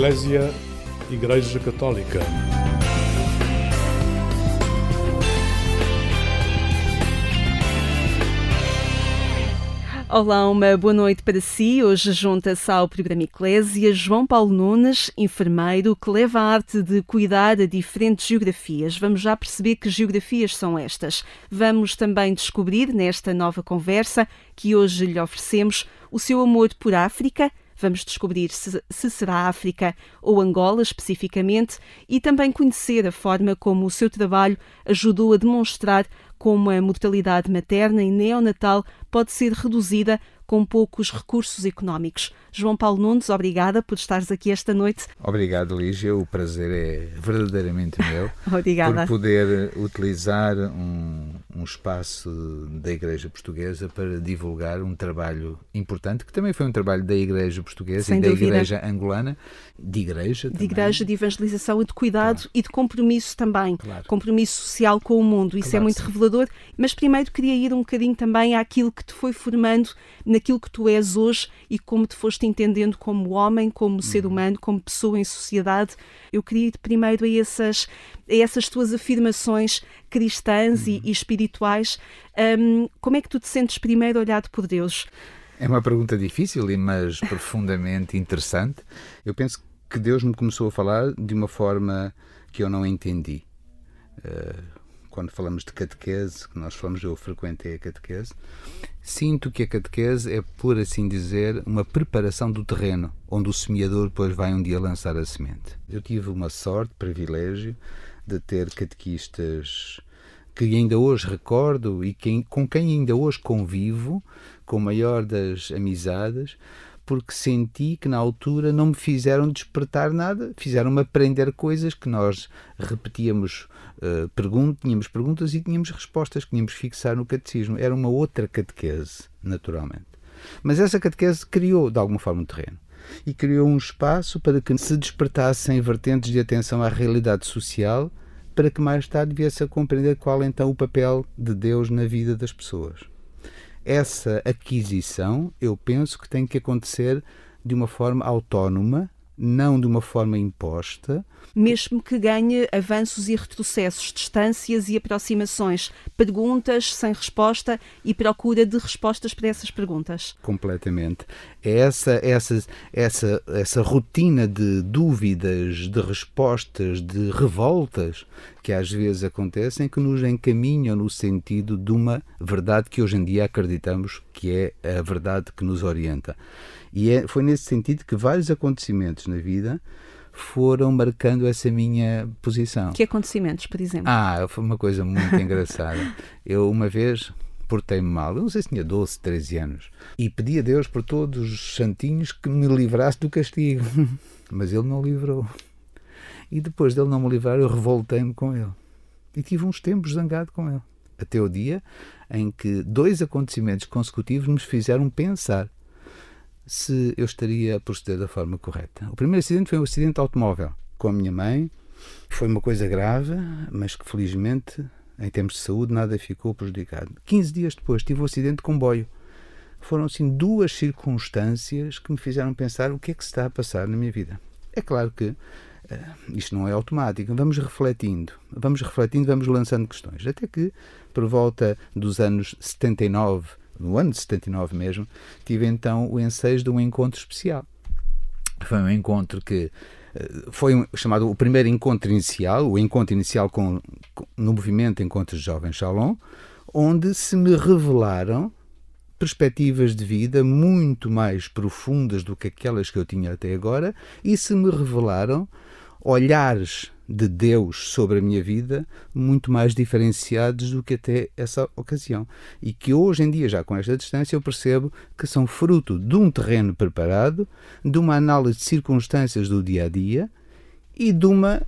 Eclésia Igreja Católica. Olá, uma boa noite para si. Hoje junta-se ao programa Eclésia João Paulo Nunes, enfermeiro, que leva a arte de cuidar a diferentes geografias. Vamos já perceber que geografias são estas. Vamos também descobrir nesta nova conversa que hoje lhe oferecemos o seu amor por África, Vamos descobrir se, se será África ou Angola especificamente e também conhecer a forma como o seu trabalho ajudou a demonstrar como a mortalidade materna e neonatal pode ser reduzida com poucos recursos económicos. João Paulo Nunes, obrigada por estares aqui esta noite. Obrigado, Lígia. O prazer é verdadeiramente meu. obrigada. Por poder utilizar um, um espaço da Igreja Portuguesa para divulgar um trabalho importante, que também foi um trabalho da Igreja Portuguesa Sem e dúvida. da Igreja Angolana, de Igreja também. De Igreja, de evangelização e de cuidado claro. e de compromisso também. Claro. Compromisso social com o mundo. Isso é claro, é muito sim. revelador. Mas primeiro queria ir um bocadinho também àquilo que te foi formando naquilo que tu és hoje e como te foste entendendo como homem, como ser uhum. humano, como pessoa em sociedade. Eu queria ir primeiro a essas, a essas tuas afirmações cristãs uhum. e, e, espirituais. Um, como é que tu te sentes primeiro olhado por Deus? É uma pergunta difícil, mas profundamente interessante. Eu penso que Deus me começou a falar de uma forma que eu não entendi. Uh, quando falamos de catequese, que nós falamos, eu frequentei a catequese, sinto que a catequese é, por assim dizer, uma preparação do terreno, onde o semeador depois vai um dia lançar a semente. Eu tive uma sorte, privilégio, de ter catequistas que ainda hoje recordo e quem, com quem ainda hoje convivo, com a maior das amizades, porque senti que na altura não me fizeram despertar nada, fizeram-me aprender coisas que nós repetíamos, uh, tínhamos perguntas e tínhamos respostas que tínhamos fixar no catecismo. Era uma outra catequese, naturalmente. Mas essa catequese criou, de alguma forma, um terreno. E criou um espaço para que se despertassem vertentes de atenção à realidade social, para que mais tarde viesse a compreender qual então o papel de Deus na vida das pessoas essa aquisição, eu penso que tem que acontecer de uma forma autónoma, não de uma forma imposta. Mesmo que ganhe avanços e retrocessos, distâncias e aproximações, perguntas sem resposta e procura de respostas para essas perguntas. Completamente. É essa, essa, essa, essa rotina de dúvidas, de respostas, de revoltas que às vezes acontecem que nos encaminham no sentido de uma verdade que hoje em dia acreditamos que é a verdade que nos orienta. E é, foi nesse sentido que vários acontecimentos na vida foram marcando essa minha posição. Que acontecimentos, por exemplo? Ah, foi uma coisa muito engraçada. Eu, uma vez, portei-me mal, eu não sei se tinha 12, 13 anos, e pedi a Deus por todos os santinhos que me livrasse do castigo. Mas ele não livrou. E depois dele não me livrar, eu revoltei-me com ele. E tive uns tempos zangado com ele. Até o dia em que dois acontecimentos consecutivos me fizeram pensar se eu estaria a proceder da forma correta. O primeiro acidente foi um acidente automóvel com a minha mãe. Foi uma coisa grave, mas que felizmente, em termos de saúde, nada ficou prejudicado. 15 dias depois tive um acidente de comboio. Foram assim duas circunstâncias que me fizeram pensar o que é que se está a passar na minha vida. É claro que uh, isto não é automático. Vamos refletindo, vamos refletindo, vamos lançando questões. Até que, por volta dos anos 79, no ano de 79 mesmo, tive então o ensejo de um encontro especial. Foi um encontro que foi um, chamado o primeiro encontro inicial, o encontro inicial com, com, no movimento Encontros Jovens Shalom, onde se me revelaram perspectivas de vida muito mais profundas do que aquelas que eu tinha até agora e se me revelaram olhares de Deus sobre a minha vida muito mais diferenciados do que até essa ocasião. E que hoje em dia, já com esta distância, eu percebo que são fruto de um terreno preparado, de uma análise de circunstâncias do dia a dia e de uma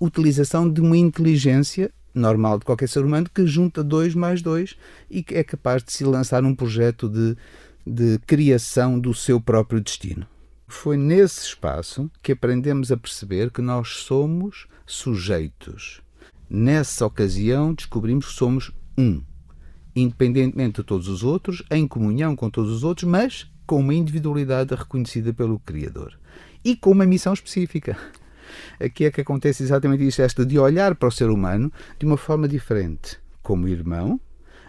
utilização de uma inteligência normal de qualquer ser humano que junta dois mais dois e que é capaz de se lançar um projeto de, de criação do seu próprio destino. Foi nesse espaço que aprendemos a perceber que nós somos sujeitos. Nessa ocasião, descobrimos que somos um, independentemente de todos os outros, em comunhão com todos os outros, mas com uma individualidade reconhecida pelo Criador. e com uma missão específica. Aqui é que acontece exatamente isto, esta de olhar para o ser humano de uma forma diferente, como irmão,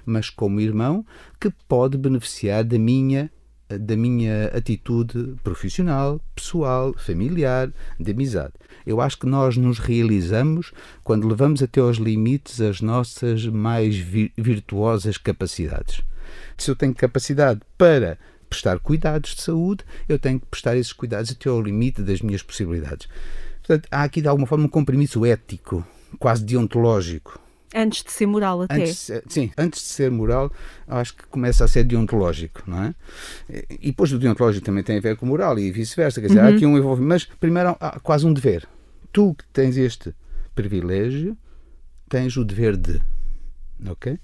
mas como irmão que pode beneficiar da minha da minha atitude profissional, pessoal, familiar, de amizade. Eu acho que nós nos realizamos quando levamos até aos limites as nossas mais virtuosas capacidades. Se eu tenho capacidade para prestar cuidados de saúde, eu tenho que prestar esses cuidados até ao limite das minhas possibilidades. Portanto, há aqui de alguma forma um compromisso ético, quase deontológico, Antes de ser moral, até. Antes, sim, antes de ser moral, acho que começa a ser deontológico, não é? E depois do deontológico também tem a ver com moral e vice-versa. Quer dizer, uhum. há aqui um envolvimento. Mas primeiro há quase um dever. Tu que tens este privilégio, tens o dever de. Ok?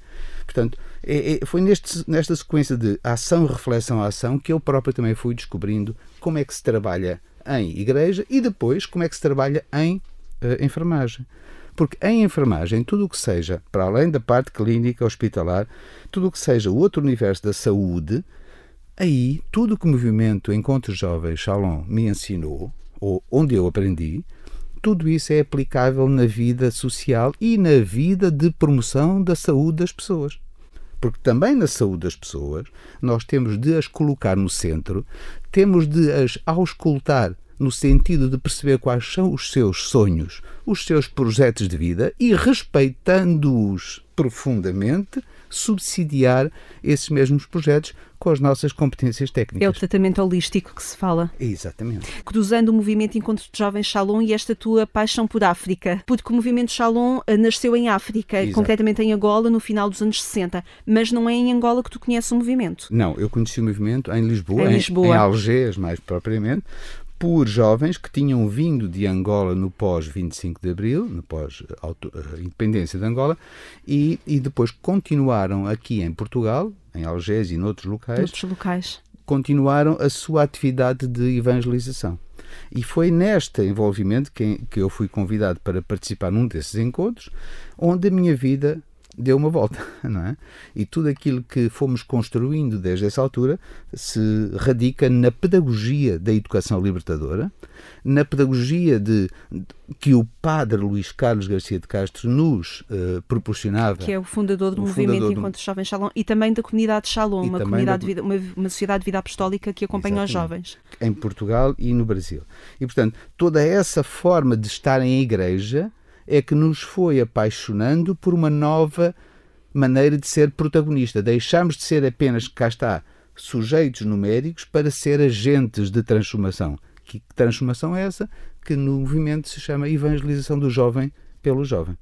Portanto, é, é, foi neste, nesta sequência de ação, reflexão, ação que eu próprio também fui descobrindo como é que se trabalha em igreja e depois como é que se trabalha em uh, enfermagem. Porque em enfermagem, tudo o que seja, para além da parte clínica, hospitalar, tudo o que seja o outro universo da saúde, aí tudo o que o movimento Encontros Jovens Shalom me ensinou, ou onde eu aprendi, tudo isso é aplicável na vida social e na vida de promoção da saúde das pessoas. Porque também na saúde das pessoas nós temos de as colocar no centro, temos de as auscultar no sentido de perceber quais são os seus sonhos, os seus projetos de vida e, respeitando-os profundamente, subsidiar esses mesmos projetos com as nossas competências técnicas. É o tratamento holístico que se fala. Exatamente. Cruzando o movimento Encontro de Jovens Shalom e esta tua paixão por África, porque o movimento Shalom eh, nasceu em África, Exato. concretamente em Angola, no final dos anos 60, mas não é em Angola que tu conheces o movimento. Não, eu conheci o movimento em Lisboa, em, Lisboa. em, em Algés mais propriamente, por jovens que tinham vindo de Angola no pós-25 de Abril, no pós-independência de Angola, e, e depois continuaram aqui em Portugal, em Algés e noutros locais, Outros locais, continuaram a sua atividade de evangelização. E foi neste envolvimento que, que eu fui convidado para participar num desses encontros, onde a minha vida deu uma volta, não é? E tudo aquilo que fomos construindo desde essa altura se radica na pedagogia da educação libertadora, na pedagogia de, que o padre Luís Carlos Garcia de Castro nos uh, proporcionava. Que é o fundador do o movimento fundador Enquanto do... Jovens Shalom e também da comunidade Shalom, uma comunidade da... vida, uma, uma, sociedade de vida apostólica que acompanha Exatamente. os jovens. Em Portugal e no Brasil. E, portanto, toda essa forma de estar em igreja é que nos foi apaixonando por uma nova maneira de ser protagonista. Deixamos de ser apenas, cá está, sujeitos numéricos para ser agentes de transformação. Que transformação é essa? Que no movimento se chama evangelização do jovem pelo jovem.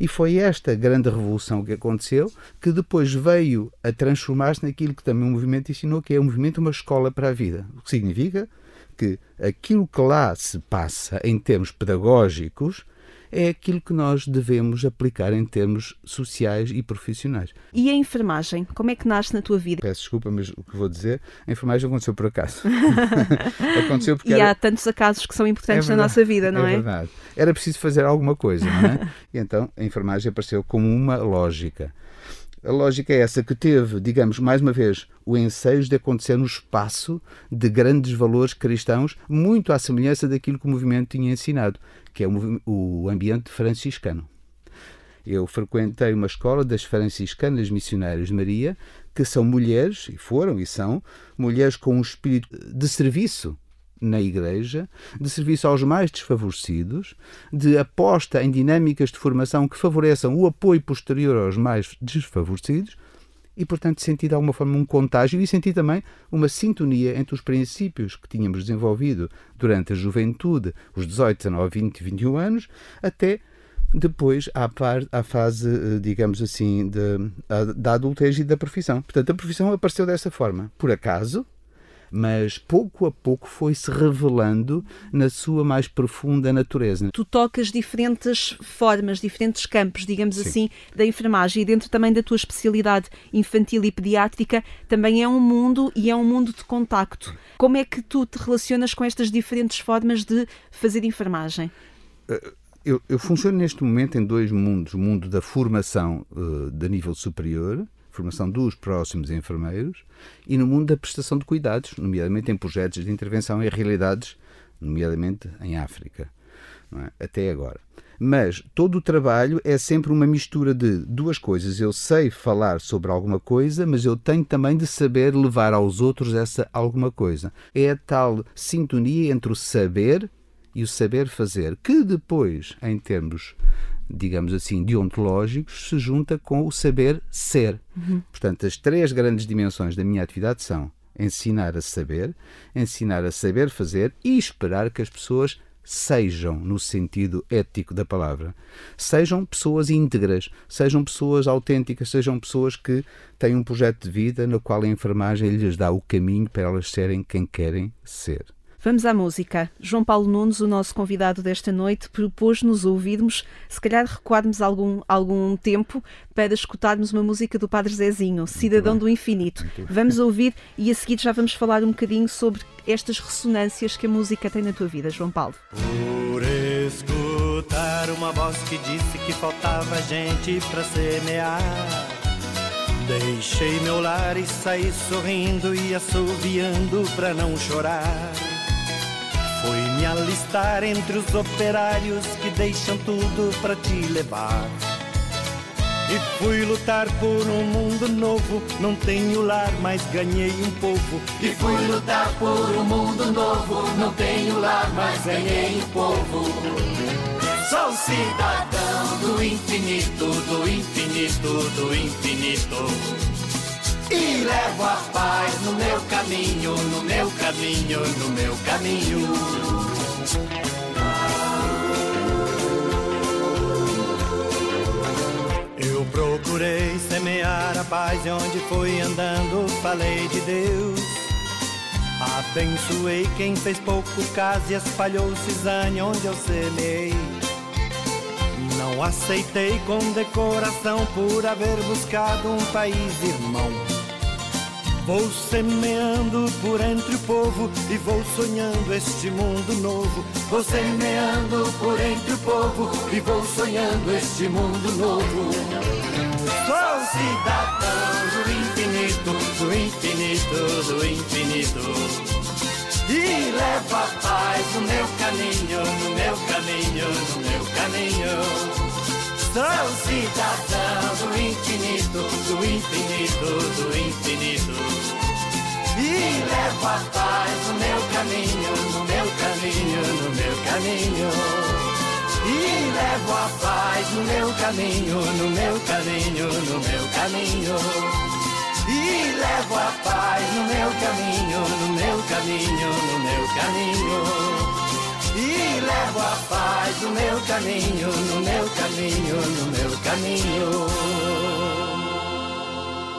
E foi esta grande revolução que aconteceu que depois veio a transformar-se naquilo que também o movimento ensinou, que é o movimento uma escola para a vida. O que significa que aquilo que lá se passa em termos pedagógicos é aquilo que nós devemos aplicar em termos sociais e profissionais. E a enfermagem, como é que nasce na tua vida? Peço desculpa, mas o que vou dizer, a enfermagem aconteceu por acaso. aconteceu porque e era... há tantos acasos que são importantes é na nossa vida, não é? É verdade. Era preciso fazer alguma coisa, não é? e então a enfermagem apareceu como uma lógica. A lógica é essa que teve, digamos, mais uma vez, o ensejo de acontecer no espaço de grandes valores cristãos, muito à semelhança daquilo que o movimento tinha ensinado, que é o ambiente franciscano. Eu frequentei uma escola das franciscanas missionárias de Maria, que são mulheres, e foram e são, mulheres com um espírito de serviço na Igreja, de serviço aos mais desfavorecidos, de aposta em dinâmicas de formação que favoreçam o apoio posterior aos mais desfavorecidos e, portanto, senti de alguma forma um contágio e senti também uma sintonia entre os princípios que tínhamos desenvolvido durante a juventude, os 18, 19, 20 e 21 anos, até depois à, par, à fase, eh, digamos assim, de, da adultez e da profissão. Portanto, a profissão apareceu dessa forma. Por acaso, mas pouco a pouco foi-se revelando na sua mais profunda natureza. Tu tocas diferentes formas, diferentes campos, digamos Sim. assim, da enfermagem e dentro também da tua especialidade infantil e pediátrica também é um mundo e é um mundo de contacto. Como é que tu te relacionas com estas diferentes formas de fazer enfermagem? Eu, eu funciono neste momento em dois mundos: o mundo da formação uh, de nível superior formação dos próximos enfermeiros e no mundo da prestação de cuidados, nomeadamente em projetos de intervenção em realidades nomeadamente em África, é? até agora. Mas todo o trabalho é sempre uma mistura de duas coisas. Eu sei falar sobre alguma coisa, mas eu tenho também de saber levar aos outros essa alguma coisa. É a tal sintonia entre o saber e o saber fazer, que depois, em termos digamos assim, deontológicos, se junta com o saber ser. Uhum. Portanto, as três grandes dimensões da minha atividade são ensinar a saber, ensinar a saber fazer e esperar que as pessoas sejam, no sentido ético da palavra, sejam pessoas íntegras, sejam pessoas autênticas, sejam pessoas que têm um projeto de vida no qual a enfermagem lhes dá o caminho para elas serem quem querem ser. Vamos à música. João Paulo Nunes, o nosso convidado desta noite, propôs-nos ouvirmos, se calhar recuarmos algum, algum tempo para escutarmos uma música do Padre Zezinho, Cidadão do Infinito. Vamos ouvir e a seguir já vamos falar um bocadinho sobre estas ressonâncias que a música tem na tua vida, João Paulo. Por escutar uma voz que disse que faltava gente para semear. Deixei meu lar e saí sorrindo e assoviando pra não chorar. Fui me alistar entre os operários que deixam tudo para te levar. E fui lutar por um mundo novo. Não tenho lar, mas ganhei um povo. E fui lutar por um mundo novo. Não tenho lar, mas ganhei um povo. Sou cidadão do infinito, do infinito, do infinito. E levo a paz no meu caminho, no meu caminho, no meu caminho. Eu procurei semear a paz e onde fui andando falei de Deus. Abençoei quem fez pouco caso e espalhou cisane onde eu semei. Não aceitei com decoração por haver buscado um país irmão. Vou semeando por entre o povo e vou sonhando este mundo novo. Vou semeando por entre o povo e vou sonhando este mundo novo. Sou cidadão do infinito, do infinito, do infinito. E levo a paz no meu caminho, no meu caminho, no meu caminho. Sou cidadão do infinito, do infinito, do infinito. E levo a paz no meu caminho, no meu caminho, no meu caminho. E levo a paz no meu caminho, no meu caminho, no meu caminho. E levo a paz no meu caminho, no meu caminho, no meu caminho e levo a paz no meu caminho, no meu caminho, no meu caminho.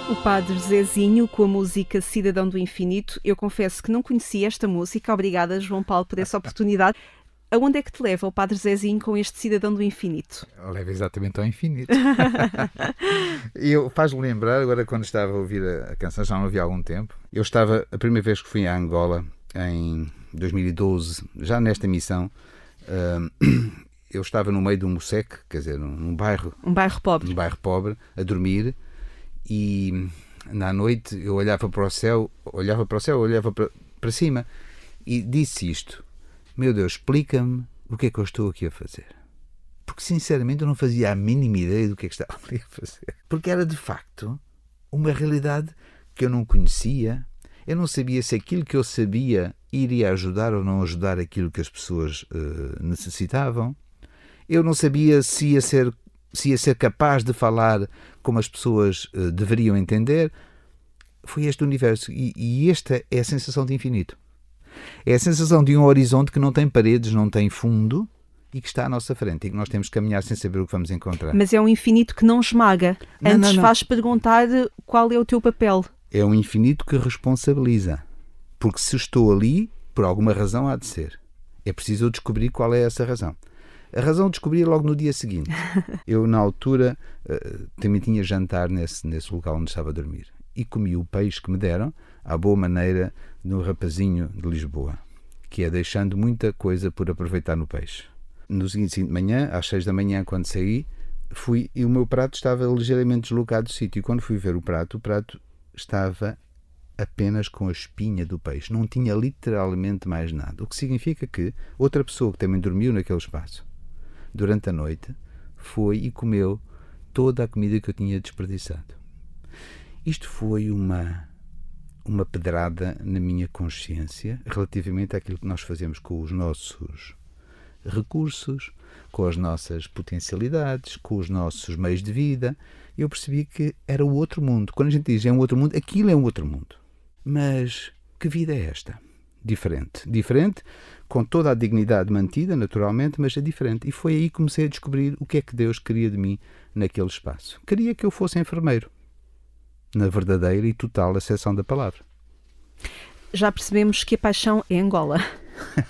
O Padre Zezinho com a música Cidadão do Infinito. Eu confesso que não conhecia esta música. Obrigada, João Paulo, por essa oportunidade. Aonde é que te leva o Padre Zezinho com este Cidadão do Infinito? Leva exatamente ao infinito. e eu faz-me lembrar, agora quando estava a ouvir a, a canção, já não ouvi há algum tempo, eu estava, a primeira vez que fui a Angola, em 2012, já nesta missão, eu estava no meio de um moseque, quer dizer, num bairro. Um bairro pobre. Um bairro pobre, a dormir, e na noite eu olhava para o céu, olhava para o céu, olhava para, para cima e disse isto: Meu Deus, explica-me o que é que eu estou aqui a fazer. Porque sinceramente eu não fazia a mínima ideia do que é que estava ali a fazer. Porque era de facto uma realidade que eu não conhecia, eu não sabia se aquilo que eu sabia iria ajudar ou não ajudar aquilo que as pessoas uh, necessitavam. Eu não sabia se ia ser se ia ser capaz de falar como as pessoas uh, deveriam entender. Foi este universo e, e esta é a sensação de infinito. É a sensação de um horizonte que não tem paredes, não tem fundo, e que está à nossa frente e que nós temos que caminhar sem saber o que vamos encontrar. Mas é um infinito que não esmaga. Não, Antes não, não. faz perguntar qual é o teu papel é um infinito que responsabiliza. Porque se estou ali, por alguma razão há de ser. É preciso eu descobrir qual é essa razão. A razão descobri logo no dia seguinte. Eu, na altura, uh, também tinha jantar nesse, nesse lugar onde estava a dormir. E comi o peixe que me deram, à boa maneira no rapazinho de Lisboa, que é deixando muita coisa por aproveitar no peixe. No seguinte de manhã, às seis da manhã, quando saí, fui e o meu prato estava ligeiramente deslocado do sítio. E quando fui ver o prato, o prato estava apenas com a espinha do peixe, não tinha literalmente mais nada. O que significa que outra pessoa que também dormiu naquele espaço durante a noite foi e comeu toda a comida que eu tinha desperdiçado. Isto foi uma uma pedrada na minha consciência relativamente àquilo que nós fazemos com os nossos recursos, com as nossas potencialidades, com os nossos meios de vida. Eu percebi que era o outro mundo. Quando a gente diz é um outro mundo, aquilo é um outro mundo. Mas que vida é esta? Diferente. Diferente, com toda a dignidade mantida, naturalmente, mas é diferente. E foi aí que comecei a descobrir o que é que Deus queria de mim naquele espaço. Queria que eu fosse enfermeiro na verdadeira e total acessão da palavra. Já percebemos que a paixão é Angola.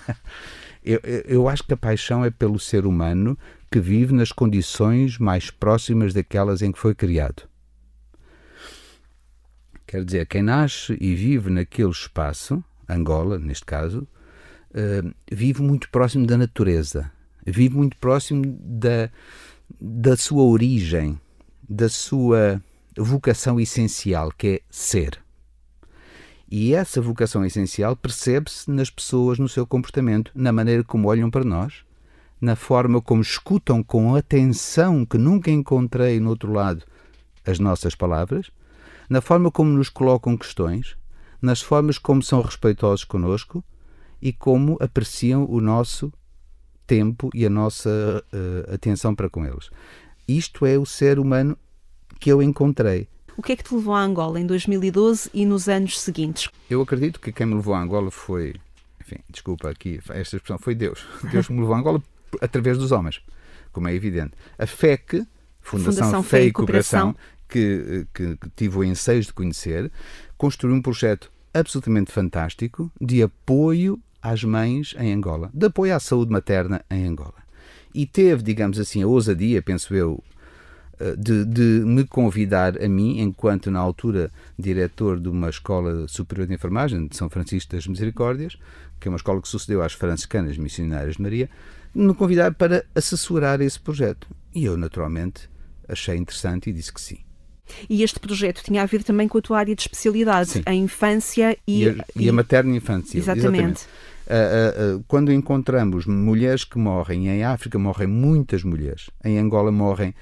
eu, eu acho que a paixão é pelo ser humano que vive nas condições mais próximas daquelas em que foi criado. Quer dizer, quem nasce e vive naquele espaço, Angola, neste caso, uh, vive muito próximo da natureza, vive muito próximo da, da sua origem, da sua vocação essencial, que é ser. E essa vocação essencial percebe-se nas pessoas, no seu comportamento, na maneira como olham para nós, na forma como escutam com atenção que nunca encontrei no outro lado as nossas palavras, na forma como nos colocam questões, nas formas como são respeitosos conosco e como apreciam o nosso tempo e a nossa uh, atenção para com eles. Isto é o ser humano que eu encontrei. O que é que te levou a Angola em 2012 e nos anos seguintes? Eu acredito que quem me levou a Angola foi, enfim, desculpa aqui esta expressão, foi Deus. Deus me levou a Angola através dos homens, como é evidente. A FEC, Fundação, Fundação Fé e Cooperação, que, que, que tive o ensejo de conhecer, construiu um projeto absolutamente fantástico de apoio às mães em Angola, de apoio à saúde materna em Angola. E teve, digamos assim, a ousadia, penso eu, de, de, me convidar a mim, enquanto na altura diretor de uma escola superior de enfermagem de São Francisco das Misericórdias, que é uma escola que sucedeu às franciscanas missionárias de Maria, me convidar para assessorar esse projeto. E eu, naturalmente, achei interessante e disse que sim. E este projeto tinha a ver também com a tua área de especialidade, Sim. a infância e, e, a, e a materna infância. Exatamente. exatamente. Uh, uh, uh, quando encontramos mulheres que morrem, em África morrem muitas mulheres, em Angola morrem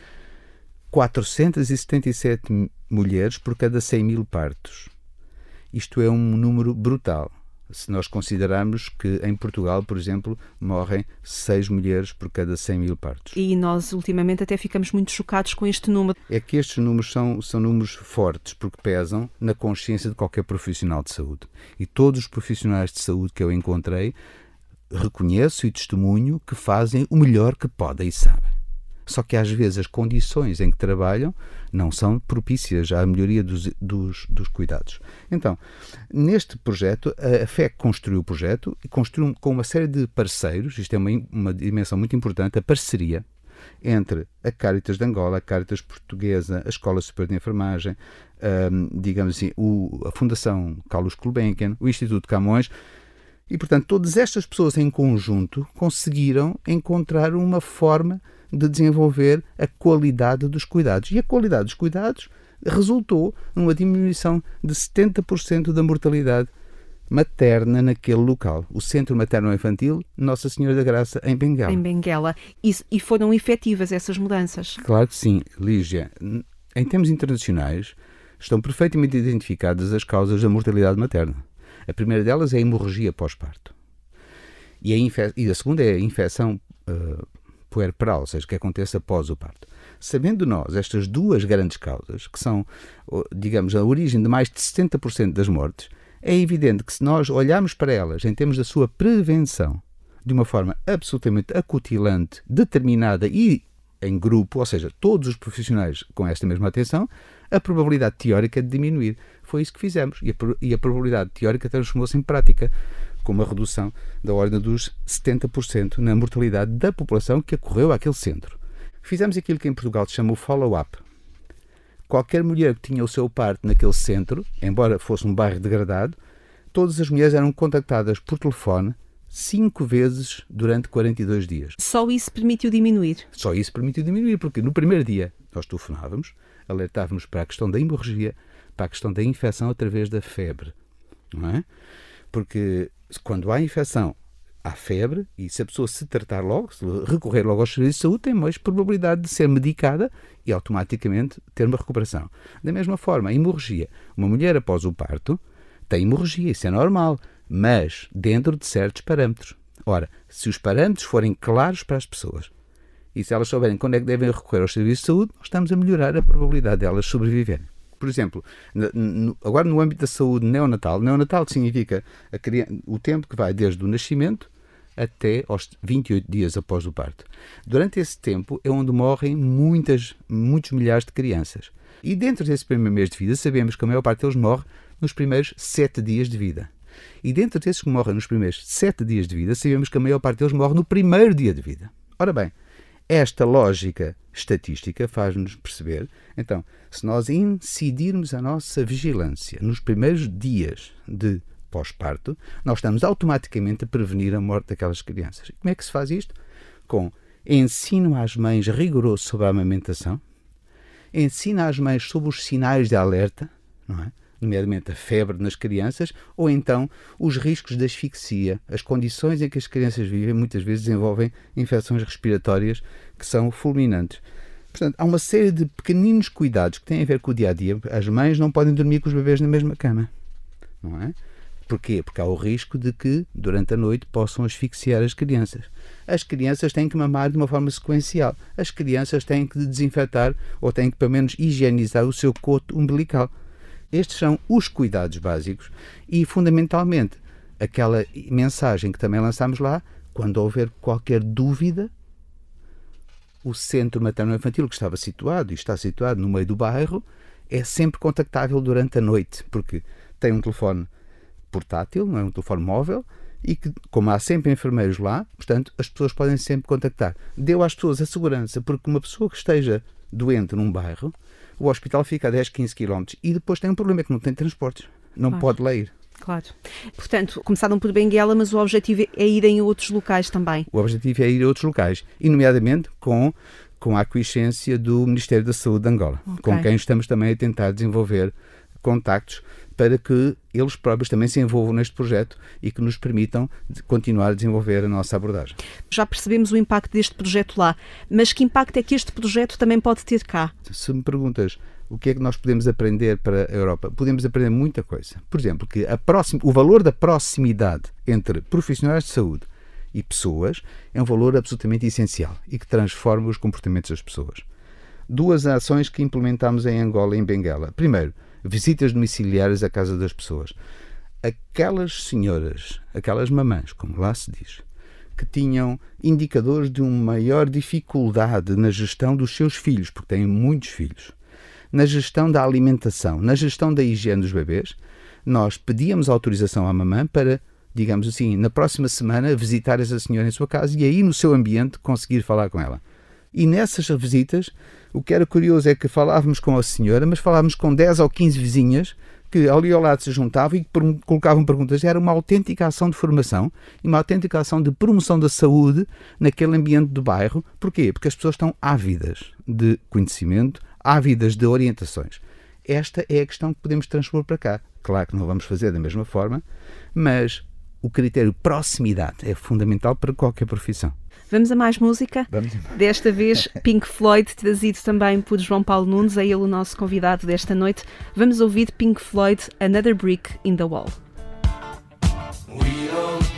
477 mulheres por cada 100 mil partos. Isto é um número brutal. Se nós considerarmos que em Portugal, por exemplo, morrem 6 mulheres por cada 100 mil partos. E nós, ultimamente, até ficamos muito chocados com este número. É que estes números são, são números fortes, porque pesam na consciência de qualquer profissional de saúde. E todos os profissionais de saúde que eu encontrei reconheço e testemunho que fazem o melhor que podem e sabem. Só que às vezes as condições em que trabalham não são propícias à melhoria dos, dos, dos cuidados. Então, neste projeto, a FEC construiu o projeto e construiu com uma série de parceiros, isto é uma, uma dimensão muito importante, a parceria entre a Caritas de Angola, a Caritas Portuguesa, a Escola Superior de Enfermagem, um, digamos assim, o, a Fundação Carlos Gulbenkian, o Instituto Camões, e, portanto, todas estas pessoas em conjunto conseguiram encontrar uma forma de desenvolver a qualidade dos cuidados. E a qualidade dos cuidados resultou numa diminuição de 70% da mortalidade materna naquele local. O Centro Materno Infantil Nossa Senhora da Graça, em Benguela. Em Benguela. E, e foram efetivas essas mudanças? Claro que sim, Lígia. Em termos internacionais, estão perfeitamente identificadas as causas da mortalidade materna. A primeira delas é a hemorragia pós-parto. E, a e a segunda é a infecção uh, puerperal, ou seja, que aconteça após o parto. Sabendo nós estas duas grandes causas, que são, digamos, a origem de mais de 70% das mortes, é evidente que se nós olharmos para elas em termos da sua prevenção de uma forma absolutamente acutilante, determinada e em grupo, ou seja, todos os profissionais com esta mesma atenção, a probabilidade teórica de diminuir. Foi isso que fizemos e a, e a probabilidade teórica transformou-se em prática com uma redução da ordem dos 70% na mortalidade da população que acorreu àquele centro. Fizemos aquilo que em Portugal se chama o follow-up. Qualquer mulher que tinha o seu parto naquele centro, embora fosse um bairro degradado, todas as mulheres eram contactadas por telefone cinco vezes durante 42 dias. Só isso permitiu diminuir? Só isso permitiu diminuir, porque no primeiro dia, nós telefonávamos, alertávamos para a questão da hemorragia, para a questão da infecção através da febre. Não é? Porque quando há infecção, há febre, e se a pessoa se tratar logo, se recorrer logo aos serviços de saúde, tem mais probabilidade de ser medicada e automaticamente ter uma recuperação. Da mesma forma, a hemorragia. Uma mulher após o parto tem hemorragia, isso é normal, mas dentro de certos parâmetros. Ora, se os parâmetros forem claros para as pessoas e se elas souberem quando é que devem recorrer aos serviços de saúde, nós estamos a melhorar a probabilidade delas sobreviverem. Por exemplo, agora no âmbito da saúde neonatal, neonatal significa criança, o tempo que vai desde o nascimento até aos 28 dias após o parto. Durante esse tempo é onde morrem muitas, muitos milhares de crianças. E dentro desse primeiro mês de vida, sabemos que a maior parte deles morre nos primeiros sete dias de vida. E dentro desses que morrem nos primeiros sete dias de vida, sabemos que a maior parte deles morre no primeiro dia de vida. Ora bem, esta lógica estatística faz-nos perceber, então, se nós incidirmos a nossa vigilância nos primeiros dias de pós-parto, nós estamos automaticamente a prevenir a morte daquelas crianças. E como é que se faz isto? Com ensino às mães rigoroso sobre a amamentação, ensino às mães sobre os sinais de alerta, não é? Nomeadamente a febre nas crianças, ou então os riscos de asfixia. As condições em que as crianças vivem muitas vezes desenvolvem infecções respiratórias que são fulminantes. Portanto, há uma série de pequeninos cuidados que têm a ver com o dia a dia. As mães não podem dormir com os bebês na mesma cama, não é? Porquê? Porque há o risco de que, durante a noite, possam asfixiar as crianças. As crianças têm que mamar de uma forma sequencial. As crianças têm que desinfetar ou têm que, pelo menos, higienizar o seu coto umbilical. Estes são os cuidados básicos e, fundamentalmente, aquela mensagem que também lançamos lá, quando houver qualquer dúvida, o centro materno-infantil que estava situado e está situado no meio do bairro é sempre contactável durante a noite, porque tem um telefone portátil, não é um telefone móvel, e que, como há sempre enfermeiros lá, portanto, as pessoas podem sempre contactar. Deu às pessoas a segurança, porque uma pessoa que esteja doente num bairro o hospital fica a 10, 15 km e depois tem um problema que não tem transportes, não claro. pode ler. Claro. Portanto, começaram por Benguela, mas o objetivo é ir em outros locais também. O objetivo é ir a outros locais, e nomeadamente com, com a aquiescência do Ministério da Saúde de Angola, okay. com quem estamos também a tentar desenvolver contactos para que eles próprios também se envolvam neste projeto e que nos permitam continuar a desenvolver a nossa abordagem. Já percebemos o impacto deste projeto lá, mas que impacto é que este projeto também pode ter cá? Se me perguntas o que é que nós podemos aprender para a Europa? Podemos aprender muita coisa. Por exemplo, que a próxima, o valor da proximidade entre profissionais de saúde e pessoas é um valor absolutamente essencial e que transforma os comportamentos das pessoas. Duas ações que implementamos em Angola e em Benguela. Primeiro, visitas domiciliárias à casa das pessoas. Aquelas senhoras, aquelas mamães, como lá se diz, que tinham indicadores de uma maior dificuldade na gestão dos seus filhos, porque têm muitos filhos, na gestão da alimentação, na gestão da higiene dos bebês, nós pedíamos autorização à mamã para, digamos assim, na próxima semana visitar essa senhora em sua casa e aí no seu ambiente conseguir falar com ela. E nessas visitas, o que era curioso é que falávamos com a senhora, mas falávamos com 10 ou 15 vizinhas que ali ao lado se juntavam e colocavam perguntas. Era uma autêntica ação de formação e uma autêntica ação de promoção da saúde naquele ambiente do bairro. Porquê? Porque as pessoas estão ávidas de conhecimento, ávidas de orientações. Esta é a questão que podemos transpor para cá. Claro que não vamos fazer da mesma forma, mas o critério proximidade é fundamental para qualquer profissão. Vamos a mais música? Vamos. Desta vez Pink Floyd, trazido também por João Paulo Nunes, é ele o nosso convidado desta noite. Vamos ouvir Pink Floyd, Another Brick in the Wall. control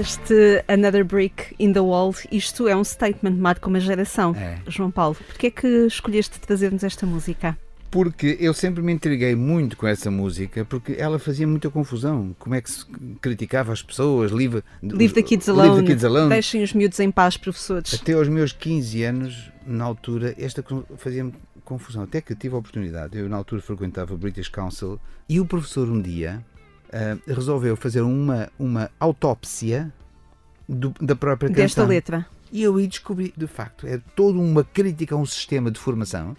Este Another Brick in the Wall, isto é um statement, marca uma geração. É. João Paulo, porquê é que escolheste trazer-nos esta música? Porque eu sempre me intriguei muito com essa música, porque ela fazia muita confusão. Como é que se criticava as pessoas? Leave, Leave the Kids Alone. Leave the kids alone. Deixem os miúdos em paz, professores. Até aos meus 15 anos, na altura, esta fazia-me confusão. Até que tive a oportunidade, eu na altura frequentava o British Council, e o professor um dia uh, resolveu fazer uma, uma autópsia do, da própria canção. Desta letra. E eu aí descobri, de facto, é toda uma crítica a um sistema de formação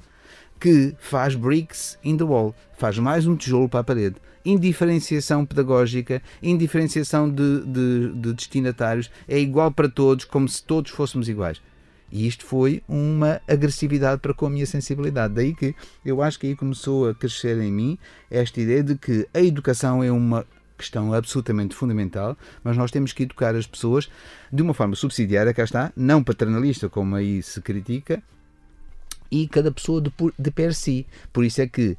que faz bricks in the wall, faz mais um tijolo para a parede. Indiferenciação pedagógica, indiferenciação de, de, de destinatários, é igual para todos, como se todos fôssemos iguais. E isto foi uma agressividade para com a minha sensibilidade. Daí que eu acho que aí começou a crescer em mim esta ideia de que a educação é uma questão absolutamente fundamental, mas nós temos que educar as pessoas de uma forma subsidiária, cá está, não paternalista, como aí se critica, e cada pessoa de, de per si. Por isso é que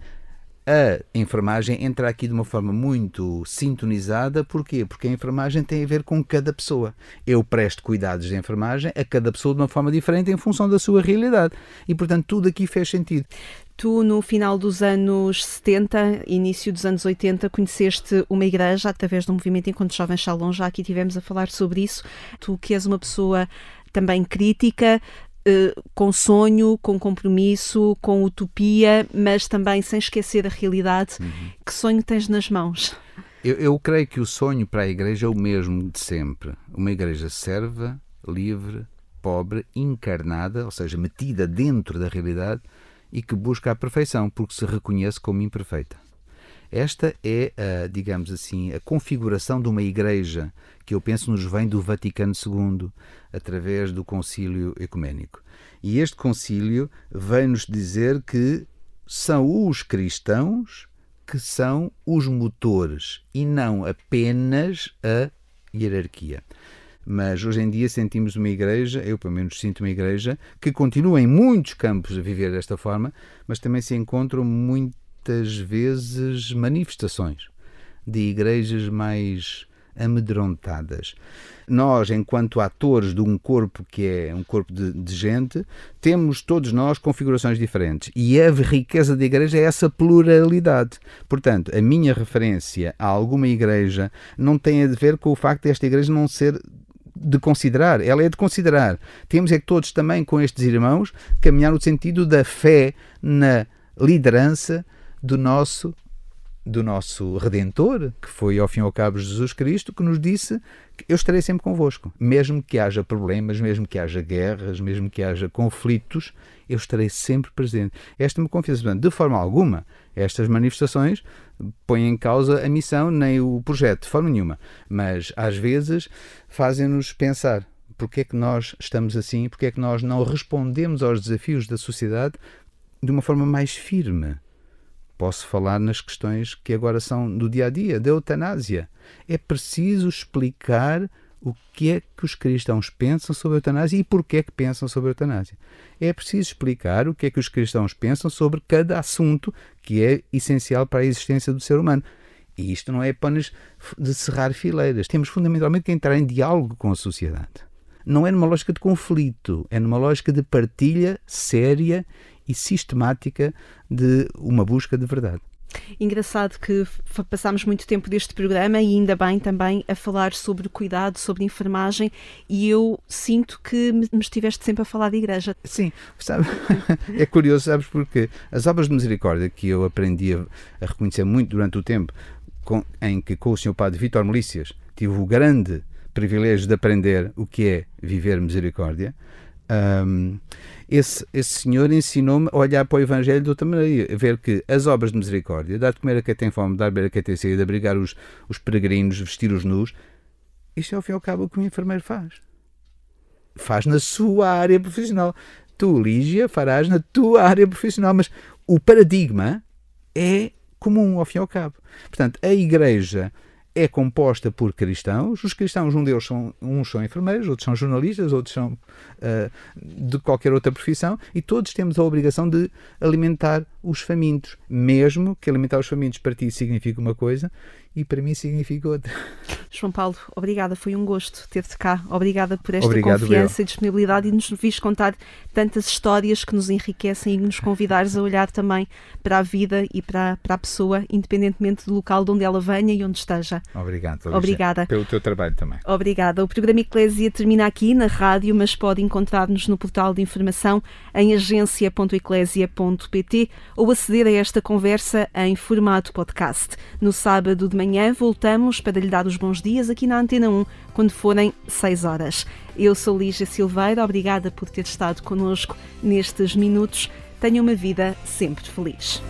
a enfermagem entra aqui de uma forma muito sintonizada. Porquê? Porque a enfermagem tem a ver com cada pessoa. Eu presto cuidados de enfermagem a cada pessoa de uma forma diferente em função da sua realidade. E, portanto, tudo aqui fez sentido. Tu, no final dos anos 70, início dos anos 80, conheceste uma igreja através do movimento Encontro Jovens Shalom. Já aqui tivemos a falar sobre isso. Tu, que és uma pessoa também crítica, Uh, com sonho, com compromisso, com utopia, mas também sem esquecer a realidade. Uhum. Que sonho tens nas mãos? Eu, eu, creio que o sonho para a igreja é o mesmo de sempre. Uma igreja serva, livre, pobre, encarnada, ou seja, metida dentro da realidade e que busca a perfeição porque se reconhece como imperfeita. Esta é, a, digamos assim, a configuração de uma igreja que eu penso nos vem do Vaticano II, através do concílio ecuménico. E este concílio vem-nos dizer que são os cristãos que são os motores e não apenas a hierarquia. Mas hoje em dia sentimos uma igreja, eu pelo menos sinto uma igreja, que continua em muitos campos a viver desta forma, mas também se encontram muito muitas vezes manifestações de igrejas mais amedrontadas. Nós, enquanto atores de um corpo que é um corpo de, de, gente, temos todos nós configurações diferentes. E a riqueza da igreja é essa pluralidade. Portanto, a minha referência a alguma igreja não tem a ver com o facto desta igreja não ser de considerar, ela é de considerar. Temos é que todos também, com estes irmãos, caminhar no sentido da fé na liderança do nosso do nosso Redentor, que foi ao fim e ao cabo Jesus Cristo, que nos disse que eu estarei sempre convosco. Mesmo que haja problemas, mesmo que haja guerras, mesmo que haja conflitos, eu estarei sempre presente. Esta uma confiança. De forma alguma, estas manifestações põem em causa a missão nem o projeto, de forma nenhuma. Mas, às vezes, fazem-nos pensar porque é que nós estamos assim, porque é que nós não respondemos aos desafios da sociedade de uma forma mais firme Posso falar nas questões que agora são do dia a dia, da eutanásia. É preciso explicar o que é que os cristãos pensam sobre a eutanásia e porquê é que pensam sobre a eutanásia. É preciso explicar o que é que os cristãos pensam sobre cada assunto que é essencial para a existência do ser humano. E isto não é apenas de cerrar fileiras. Temos fundamentalmente que entrar em diálogo com a sociedade. Não é numa lógica de conflito, é numa lógica de partilha séria e sistemática de uma busca de verdade. Engraçado que passámos muito tempo deste programa e ainda bem também a falar sobre cuidado, sobre enfermagem e eu sinto que me estiveste sempre a falar de igreja. Sim, sabe, é curioso, sabes, porque as obras de misericórdia que eu aprendi a, a reconhecer muito durante o tempo com, em que com o Sr. Padre Vítor Melícias tive o grande privilégio de aprender o que é viver misericórdia, um, esse, esse senhor ensinou-me a olhar para o Evangelho de outra maneira, ver que as obras de misericórdia, dar de comer a quem tem fome, dar beber a quem tem sede, abrigar os, os peregrinos, vestir os nus, isto é ao fim e ao cabo o que o enfermeiro faz. Faz na sua área profissional. Tu, Lígia, farás na tua área profissional, mas o paradigma é comum ao fim e ao cabo. Portanto, a Igreja é composta por cristãos. Os cristãos, um deles são, uns são enfermeiros, outros são jornalistas, outros são uh, de qualquer outra profissão, e todos temos a obrigação de alimentar os famintos, mesmo que alimentar os famintos para ti signifique uma coisa e para mim significa outra. João Paulo, obrigada, foi um gosto ter-te cá. Obrigada por esta Obrigado, confiança e disponibilidade e nos vis contar tantas histórias que nos enriquecem e nos convidares a olhar também para a vida e para, para a pessoa, independentemente do local de onde ela venha e onde esteja. Obrigado, Alicia, Obrigada. Pelo teu trabalho também. Obrigada. O programa Eclésia termina aqui na rádio, mas pode encontrar-nos no portal de informação em agência.eclésia.pt ou aceder a esta conversa em formato podcast. No sábado de manhã voltamos para lhe dar os bons dias aqui na Antena 1, quando forem 6 horas. Eu sou Lígia Silveira, obrigada por ter estado connosco nestes minutos. Tenha uma vida sempre feliz.